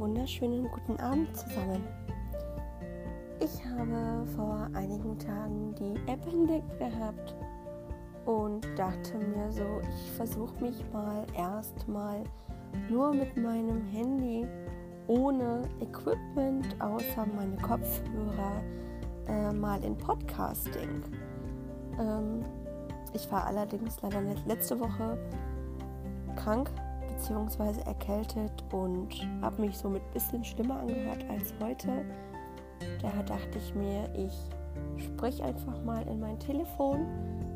wunderschönen guten Abend zusammen. Ich habe vor einigen Tagen die App entdeckt gehabt und dachte mir so, ich versuche mich mal erstmal nur mit meinem Handy ohne Equipment außer meine Kopfhörer äh, mal in Podcasting. Ähm, ich war allerdings leider letzte Woche krank bzw. erkältet und habe mich somit ein bisschen schlimmer angehört als heute. Daher dachte ich mir, ich spreche einfach mal in mein Telefon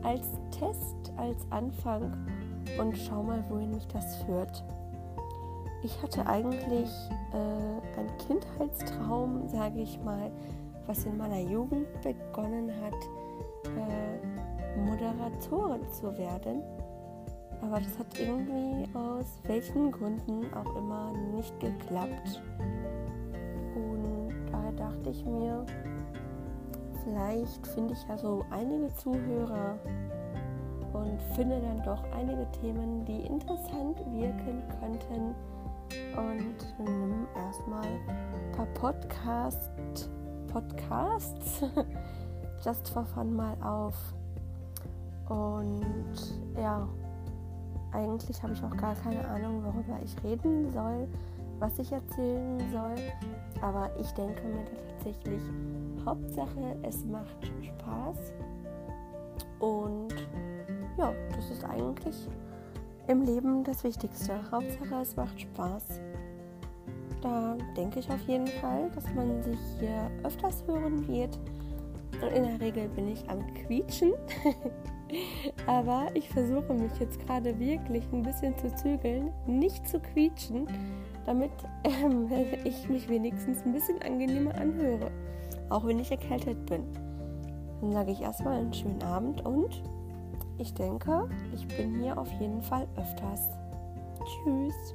als Test, als Anfang und schau mal, wohin mich das führt. Ich hatte eigentlich äh, einen Kindheitstraum, sage ich mal, was in meiner Jugend begonnen hat, äh, Moderatorin zu werden. Aber das hat irgendwie aus welchen Gründen auch immer nicht geklappt. Und daher dachte ich mir, vielleicht finde ich ja so einige Zuhörer und finde dann doch einige Themen, die interessant wirken könnten. Und nimm erstmal ein paar Podcast, Podcasts just for fun mal auf. Und eigentlich habe ich auch gar keine Ahnung, worüber ich reden soll, was ich erzählen soll. Aber ich denke mir tatsächlich, Hauptsache, es macht Spaß. Und ja, das ist eigentlich im Leben das Wichtigste. Hauptsache, es macht Spaß. Da denke ich auf jeden Fall, dass man sich hier öfters hören wird. Und in der Regel bin ich am Quietschen. Aber ich versuche mich jetzt gerade wirklich ein bisschen zu zügeln, nicht zu quietschen, damit ähm, ich mich wenigstens ein bisschen angenehmer anhöre, auch wenn ich erkältet bin. Dann sage ich erstmal einen schönen Abend und ich denke, ich bin hier auf jeden Fall öfters. Tschüss.